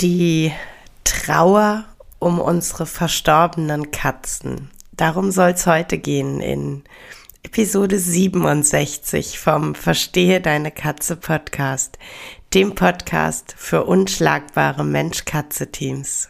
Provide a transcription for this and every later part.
Die Trauer um unsere verstorbenen Katzen. Darum soll es heute gehen in Episode 67 vom Verstehe deine Katze Podcast, dem Podcast für unschlagbare Mensch-Katze-Teams.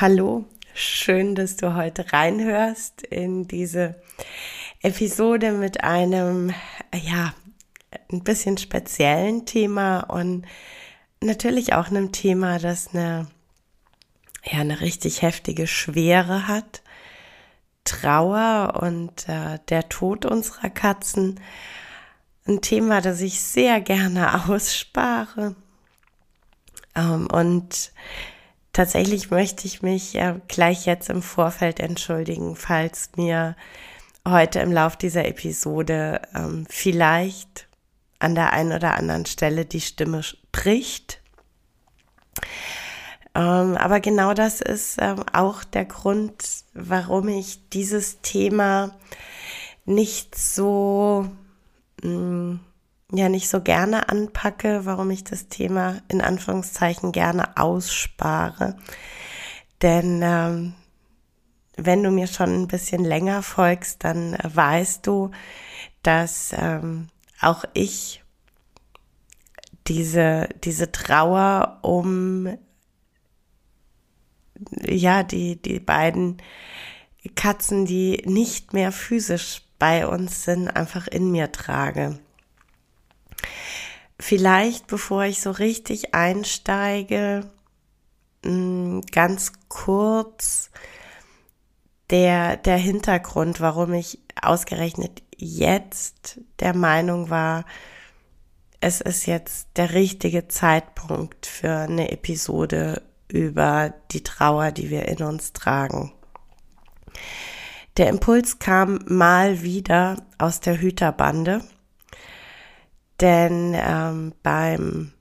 Hallo, schön, dass du heute reinhörst in diese Episode mit einem, ja, ein bisschen speziellen Thema und natürlich auch einem Thema, das eine, ja, eine richtig heftige Schwere hat. Trauer und äh, der Tod unserer Katzen. Ein Thema, das ich sehr gerne ausspare. Ähm, und Tatsächlich möchte ich mich äh, gleich jetzt im Vorfeld entschuldigen, falls mir heute im Lauf dieser Episode ähm, vielleicht an der einen oder anderen Stelle die Stimme bricht. Ähm, aber genau das ist ähm, auch der Grund, warum ich dieses Thema nicht so mh, mm, ja nicht so gerne anpacke, warum ich das Thema in Anführungszeichen gerne ausspare. Denn ähm, wenn du mir schon ein bisschen länger folgst, dann weißt du, dass ähm, auch ich diese, diese Trauer um ja, die, die beiden Katzen, die nicht mehr physisch bei uns sind, einfach in mir trage. Vielleicht, bevor ich so richtig einsteige, mm, ganz kurz der, der Hintergrund, warum ich ausgerechnet jetzt der Meinung war, es ist jetzt der richtige Zeitpunkt für eine Episode über die Trauer, die wir in uns tragen. Der Impuls kam mal wieder aus der Hüterbande denn ähm, beim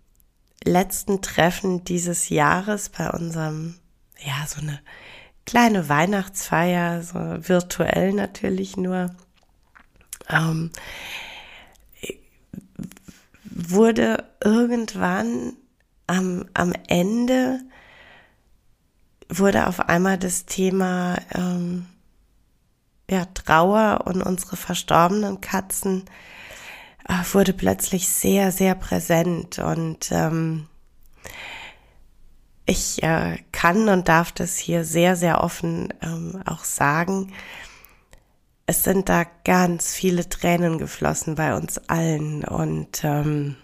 letzten Treffen dieses Jahres, bei unserem, ja, so eine kleine Weihnachtsfeier, so virtuell natürlich nur, ähm, wurde irgendwann am, am Ende wurde auf einmal das Thema ähm, ja, Trauer und unsere verstorbenen Katzen wurde plötzlich sehr, sehr präsent und ähm, ich äh, kann und darf das hier sehr, sehr offen ähm, auch sagen. Es sind da ganz viele Tränen geflossen bei uns allen und ähm,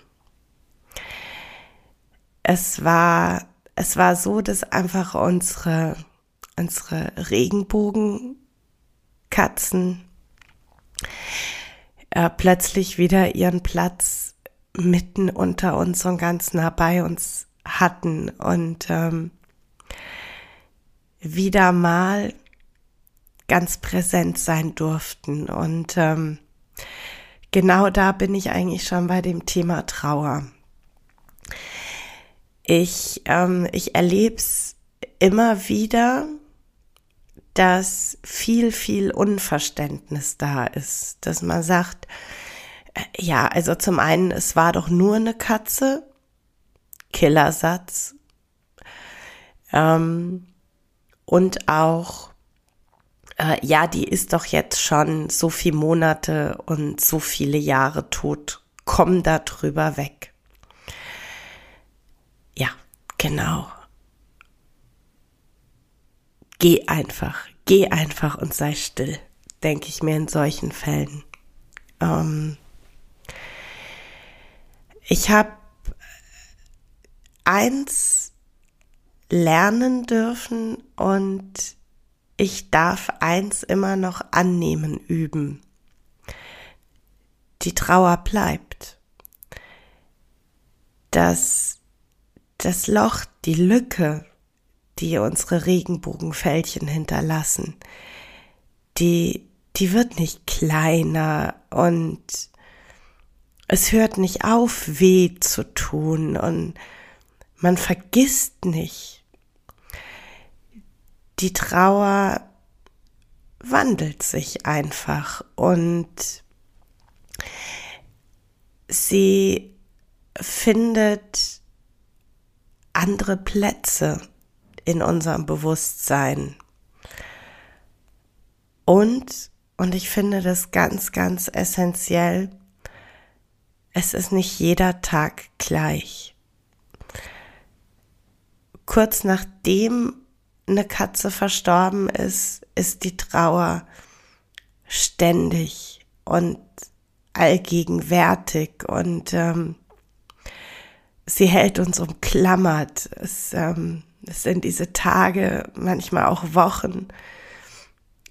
es war es war so, dass einfach unsere unsere Regenbogenkatzen äh, plötzlich wieder ihren Platz mitten unter uns und ganz nah bei uns hatten und ähm, wieder mal ganz präsent sein durften. Und ähm, genau da bin ich eigentlich schon bei dem Thema Trauer. Ich, ähm, ich erlebe es immer wieder, dass viel, viel Unverständnis da ist, dass man sagt, äh, ja, also zum einen, es war doch nur eine Katze, Killersatz, ähm, und auch, äh, ja, die ist doch jetzt schon so viele Monate und so viele Jahre tot, komm da drüber weg. Ja, genau. Geh einfach, geh einfach und sei still, denke ich mir in solchen Fällen. Ähm, ich habe eins lernen dürfen und ich darf eins immer noch annehmen üben. Die Trauer bleibt. Das, das Loch, die Lücke, die unsere Regenbogenfältchen hinterlassen, die, die wird nicht kleiner und es hört nicht auf, weh zu tun und man vergisst nicht. Die Trauer wandelt sich einfach und sie findet andere Plätze in unserem Bewusstsein. Und, und ich finde das ganz, ganz essentiell, es ist nicht jeder Tag gleich. Kurz nachdem eine Katze verstorben ist, ist die Trauer ständig und allgegenwärtig und ähm, sie hält uns umklammert. Es, ähm, es sind diese Tage, manchmal auch Wochen,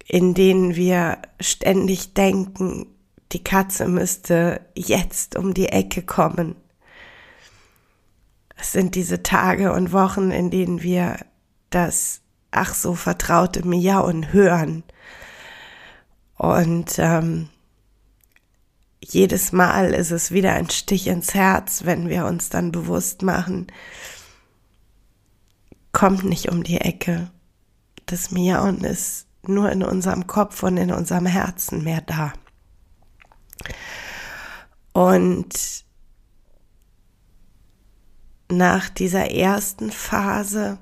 in denen wir ständig denken, die Katze müsste jetzt um die Ecke kommen. Es sind diese Tage und Wochen, in denen wir das ach so vertraute Miauen hören. Und ähm, jedes Mal ist es wieder ein Stich ins Herz, wenn wir uns dann bewusst machen, kommt nicht um die Ecke. Das Miauen ist nur in unserem Kopf und in unserem Herzen mehr da. Und nach dieser ersten Phase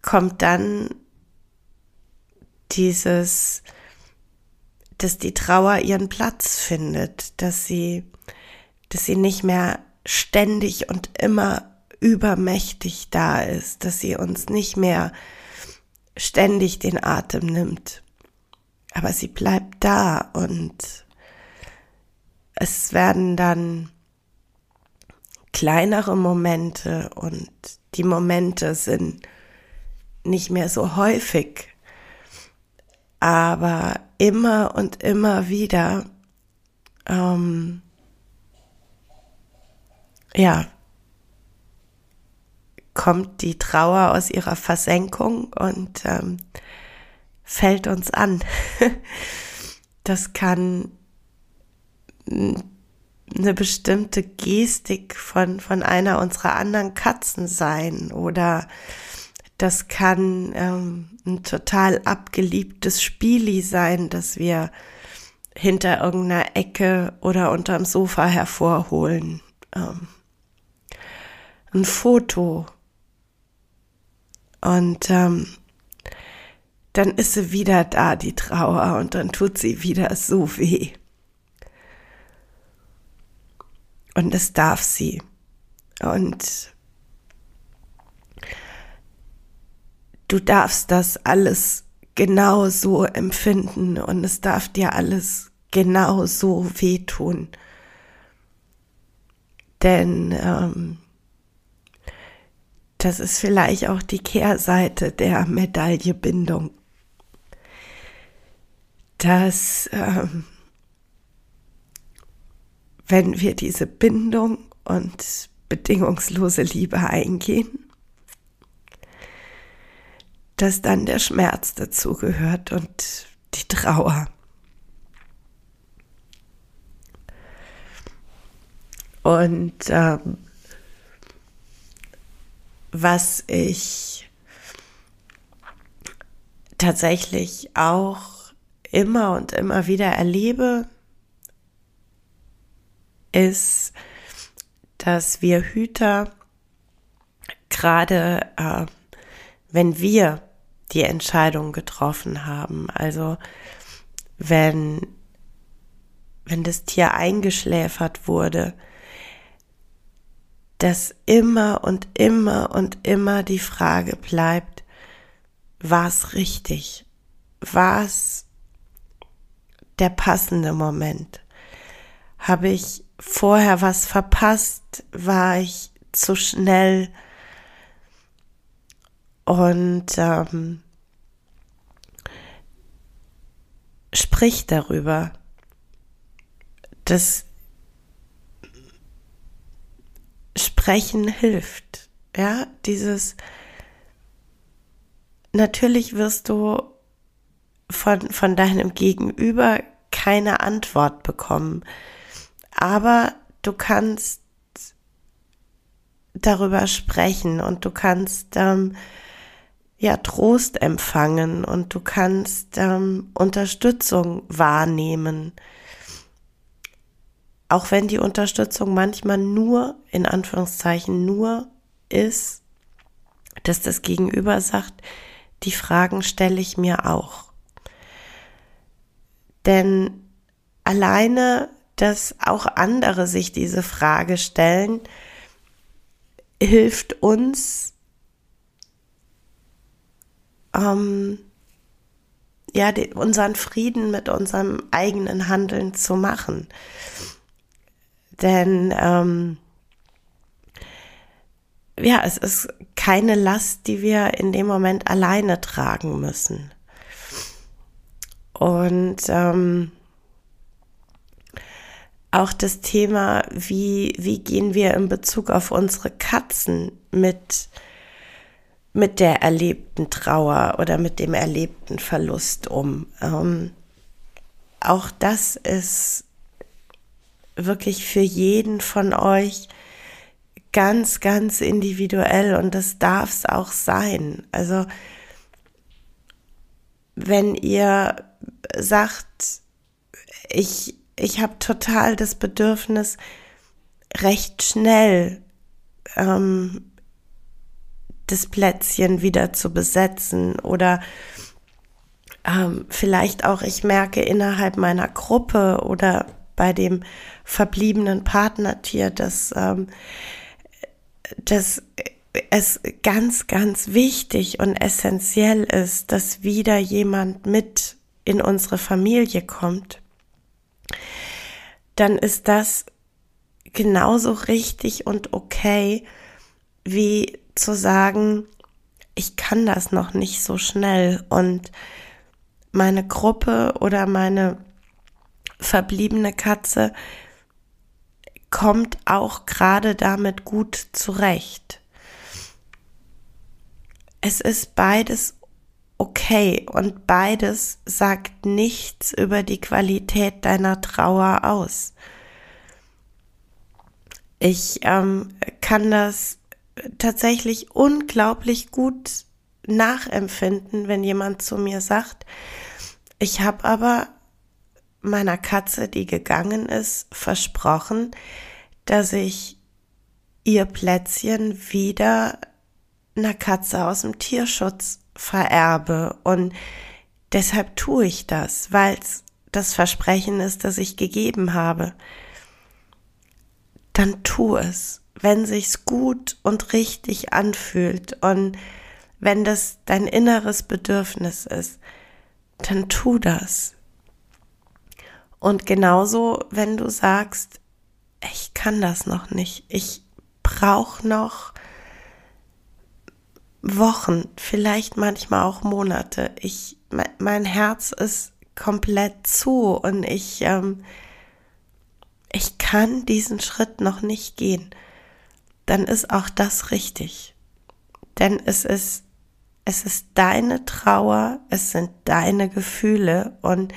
kommt dann dieses dass die Trauer ihren Platz findet, dass sie, dass sie nicht mehr ständig und immer übermächtig da ist, dass sie uns nicht mehr ständig den Atem nimmt. Aber sie bleibt da und es werden dann kleinere Momente und die Momente sind nicht mehr so häufig, aber immer und immer wieder, ähm, ja, kommt die Trauer aus ihrer Versenkung und ähm, fällt uns an. das kann eine bestimmte Gestik von, von einer unserer anderen Katzen sein oder das kann ähm, ein total abgeliebtes Spieli sein, das wir hinter irgendeiner Ecke oder unterm Sofa hervorholen. Ähm, ein Foto. Und ähm, dann ist sie wieder da, die Trauer, und dann tut sie wieder so weh. Und es darf sie. Und du darfst das alles genau so empfinden und es darf dir alles genau so wehtun. Denn ähm, das ist vielleicht auch die Kehrseite der Medaillebindung. Dass ähm, wenn wir diese Bindung und bedingungslose Liebe eingehen, dass dann der Schmerz dazugehört und die Trauer. Und ähm, was ich tatsächlich auch immer und immer wieder erlebe, ist, dass wir Hüter gerade äh, wenn wir die Entscheidung getroffen haben. Also wenn, wenn das Tier eingeschläfert wurde, dass immer und immer und immer die Frage bleibt, war es richtig? War es der passende Moment? Habe ich vorher was verpasst? War ich zu schnell? Und ähm, sprich darüber. Das Sprechen hilft. Ja, dieses natürlich wirst du von, von deinem Gegenüber keine Antwort bekommen. Aber du kannst darüber sprechen und du kannst ähm, ja Trost empfangen und du kannst ähm, Unterstützung wahrnehmen. Auch wenn die Unterstützung manchmal nur, in Anführungszeichen, nur ist, dass das Gegenüber sagt, die Fragen stelle ich mir auch. Denn alleine, dass auch andere sich diese Frage stellen, hilft uns, ähm, ja, den, unseren Frieden mit unserem eigenen Handeln zu machen. Denn ähm, ja, es ist keine Last, die wir in dem Moment alleine tragen müssen. Und ähm, auch das Thema, wie, wie gehen wir in Bezug auf unsere Katzen mit, mit der erlebten Trauer oder mit dem erlebten Verlust um. Ähm, auch das ist wirklich für jeden von euch ganz, ganz individuell und das darf es auch sein. Also wenn ihr sagt, ich, ich habe total das Bedürfnis, recht schnell ähm, das Plätzchen wieder zu besetzen oder ähm, vielleicht auch, ich merke innerhalb meiner Gruppe oder bei dem verbliebenen Partnertier, dass, ähm, dass es ganz, ganz wichtig und essentiell ist, dass wieder jemand mit in unsere Familie kommt, dann ist das genauso richtig und okay, wie zu sagen, ich kann das noch nicht so schnell und meine Gruppe oder meine verbliebene Katze kommt auch gerade damit gut zurecht. Es ist beides okay und beides sagt nichts über die Qualität deiner Trauer aus. Ich ähm, kann das tatsächlich unglaublich gut nachempfinden, wenn jemand zu mir sagt, ich habe aber meiner Katze, die gegangen ist, versprochen, dass ich ihr Plätzchen wieder einer Katze aus dem Tierschutz vererbe. Und deshalb tue ich das, weil es das Versprechen ist, das ich gegeben habe. Dann tu es, wenn sich's gut und richtig anfühlt und wenn das dein inneres Bedürfnis ist, dann tu das. Und genauso, wenn du sagst, ich kann das noch nicht, ich brauche noch Wochen, vielleicht manchmal auch Monate. Ich, mein Herz ist komplett zu und ich, ähm, ich kann diesen Schritt noch nicht gehen. Dann ist auch das richtig. Denn es ist, es ist deine Trauer, es sind deine Gefühle und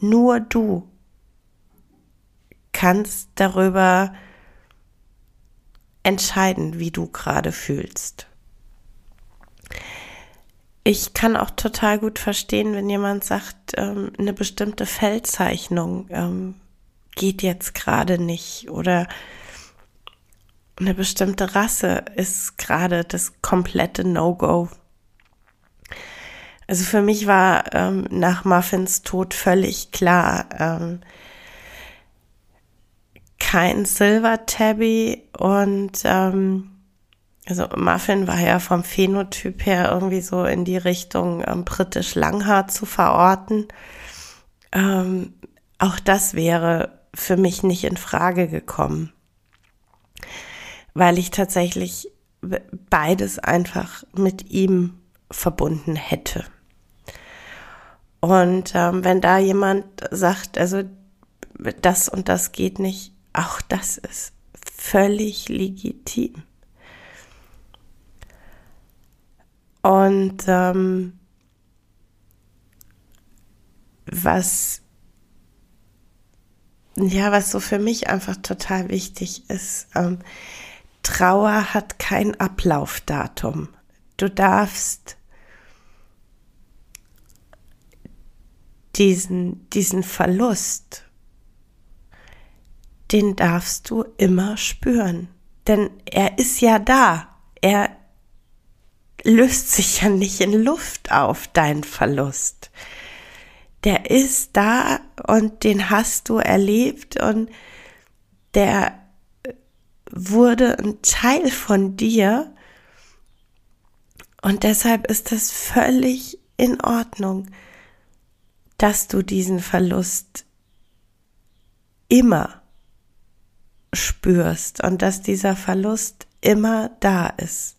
nur du kannst darüber entscheiden, wie du gerade fühlst. Ich kann auch total gut verstehen, wenn jemand sagt, ähm, eine bestimmte Feldzeichnung ähm, geht jetzt gerade nicht oder eine bestimmte Rasse ist gerade das komplette No-Go. Also für mich war ähm, nach Muffins Tod völlig klar, ähm, kein Silver Tabby und ähm, also Muffin war ja vom Phänotyp her irgendwie so in die Richtung ähm, britisch Langhaar zu verorten. Ähm, auch das wäre für mich nicht in Frage gekommen, weil ich tatsächlich beides einfach mit ihm verbunden hätte. Und ähm, wenn da jemand sagt, also das und das geht nicht, auch das ist völlig legitim. Und ähm, was ja, was so für mich einfach total wichtig ist, ähm, Trauer hat kein Ablaufdatum. Du darfst diesen, diesen Verlust, den darfst du immer spüren. Denn er ist ja da. Er löst sich ja nicht in Luft auf, dein Verlust. Der ist da und den hast du erlebt und der wurde ein Teil von dir und deshalb ist es völlig in Ordnung, dass du diesen Verlust immer spürst und dass dieser Verlust immer da ist.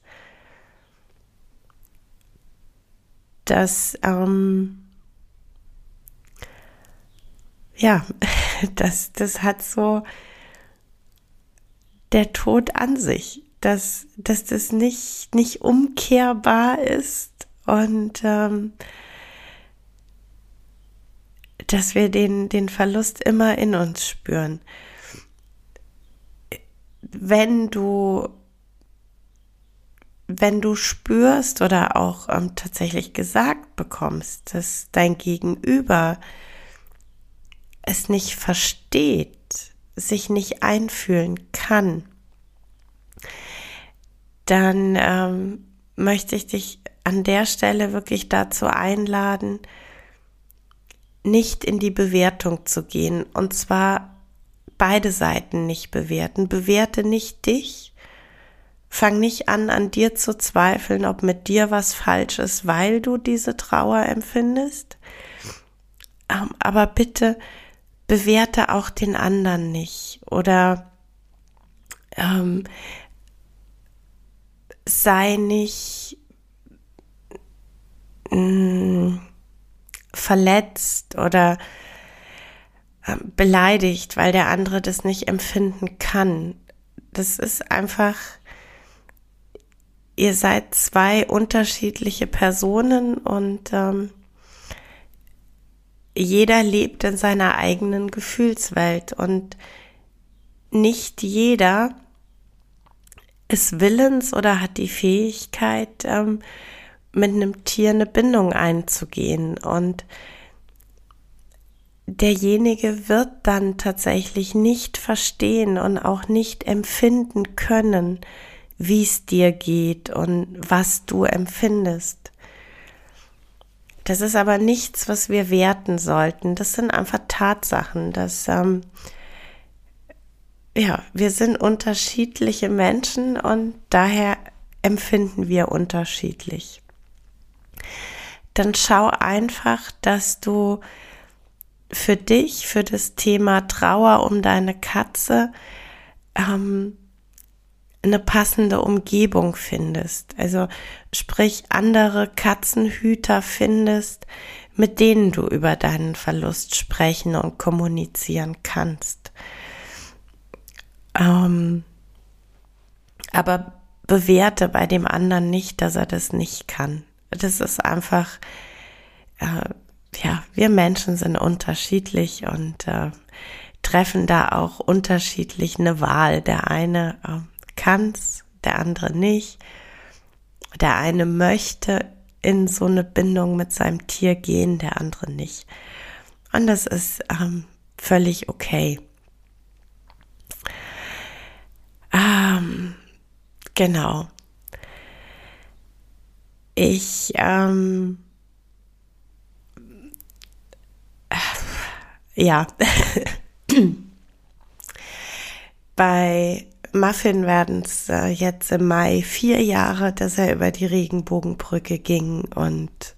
Dass, ähm, ja, das, das hat so der Tod an sich, dass, dass das nicht, nicht umkehrbar ist und ähm, dass wir den, den Verlust immer in uns spüren. Wenn du, wenn du spürst oder auch ähm, tatsächlich gesagt bekommst, dass dein Gegenüber es nicht versteht, sich nicht einfühlen kann, dann ähm, möchte ich dich an der Stelle wirklich dazu einladen, nicht in die Bewertung zu gehen. Und zwar beide Seiten nicht bewerten. Bewerte nicht dich. Fang nicht an, an dir zu zweifeln, ob mit dir was falsch ist, weil du diese Trauer empfindest. Ähm, aber bitte bewerte auch den anderen nicht oder ähm, sei nicht mh, mm, verletzt oder äh, beleidigt, weil der andere das nicht empfinden kann. Das ist einfach, ihr seid zwei unterschiedliche Personen und ähm, jeder lebt in seiner eigenen Gefühlswelt und nicht jeder ist willens oder hat die Fähigkeit, ähm, mit einem Tier eine Bindung einzugehen. Und derjenige wird dann tatsächlich nicht verstehen und auch nicht empfinden können, wie es dir geht und was du empfindest. Das ist aber nichts, was wir werten sollten. Das sind einfach Tatsachen, dass ähm, ja, wir sind unterschiedliche Menschen und daher empfinden wir unterschiedlich dann schau einfach, dass du für dich, für das Thema Trauer um deine Katze, ähm, eine passende Umgebung findest. Also sprich andere Katzenhüter findest, mit denen du über deinen Verlust sprechen und kommunizieren kannst. Ähm, aber bewerte bei dem anderen nicht, dass er das nicht kann das ist einfach, äh, ja, wir Menschen sind unterschiedlich und äh, treffen da auch unterschiedlich eine Wahl. Der eine äh, kann's, der andere nicht. Der eine möchte in so eine Bindung mit seinem Tier gehen, der andere nicht. Und das ist ähm, völlig okay. Ähm, genau. Ich, ähm, ja, Bei Muffin werden es äh, jetzt im Mai vier Jahre, dass er über die Regenbogenbrücke ging und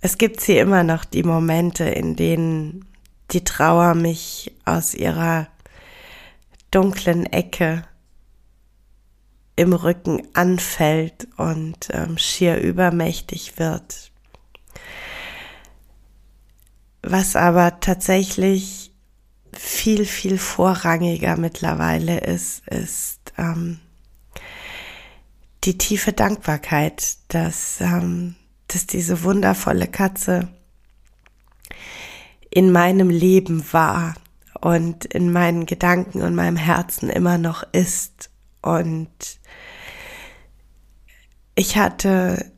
es gibt sie immer noch die Momente, in denen die Trauer mich aus ihrer dunklen Ecke im Rücken anfällt und ähm, schier übermächtig wird. Was aber tatsächlich viel, viel vorrangiger mittlerweile ist, ist ähm, die tiefe Dankbarkeit, dass, ähm, dass diese wundervolle Katze in meinem Leben war und in meinen Gedanken und meinem Herzen immer noch ist. Und ich hatte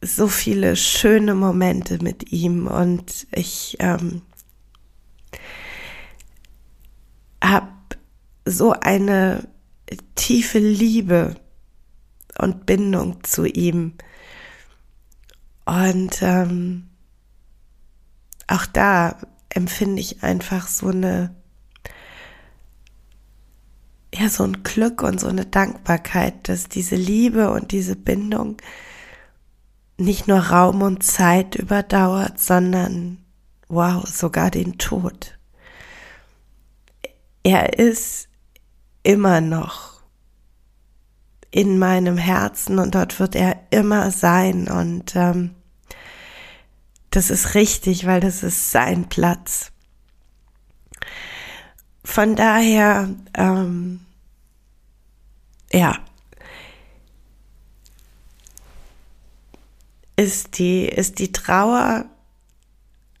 so viele schöne Momente mit ihm und ich ähm, habe so eine tiefe Liebe und Bindung zu ihm. Und ähm, auch da empfinde ich einfach so eine, ja, so ein Glück und so eine Dankbarkeit, dass diese Liebe und diese Bindung nicht nur Raum und Zeit überdauert, sondern, wow, sogar den Tod. Er ist immer noch in meinem Herzen und dort wird er immer sein und ähm, das ist richtig, weil das ist sein Platz. Von daher, ähm, ja, ist die, ist die Trauer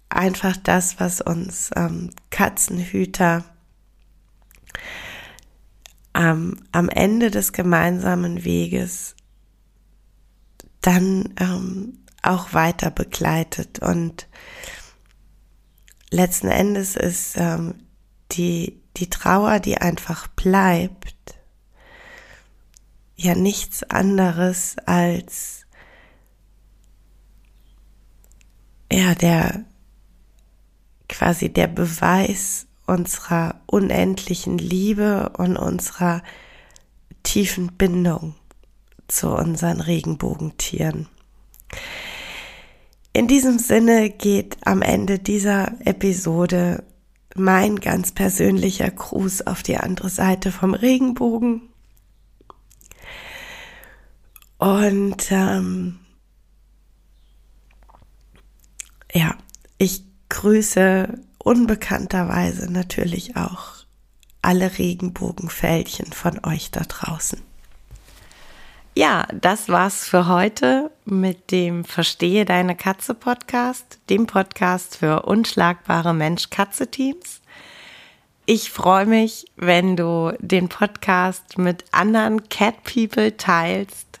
einfach das, was uns ähm, Katzenhüter ähm, am Ende des gemeinsamen Weges dann ähm, auch weiter begleitet. Und letzten Endes ist ähm, die, die Trauer, die einfach bleibt, ja nichts anderes als ja, der quasi der Beweis unserer unendlichen Liebe und unserer tiefen Bindung zu unseren Regenbogentieren. In diesem Sinne geht am Ende dieser Episode mein ganz persönlicher Gruß auf die andere Seite vom Regenbogen. Und ähm, ja, ich grüße unbekannterweise natürlich auch alle Regenbogenfältchen von euch da draußen. Ja, das war's für heute mit dem Verstehe deine Katze Podcast, dem Podcast für unschlagbare Mensch-Katze-Teams. Ich freue mich, wenn du den Podcast mit anderen Cat People teilst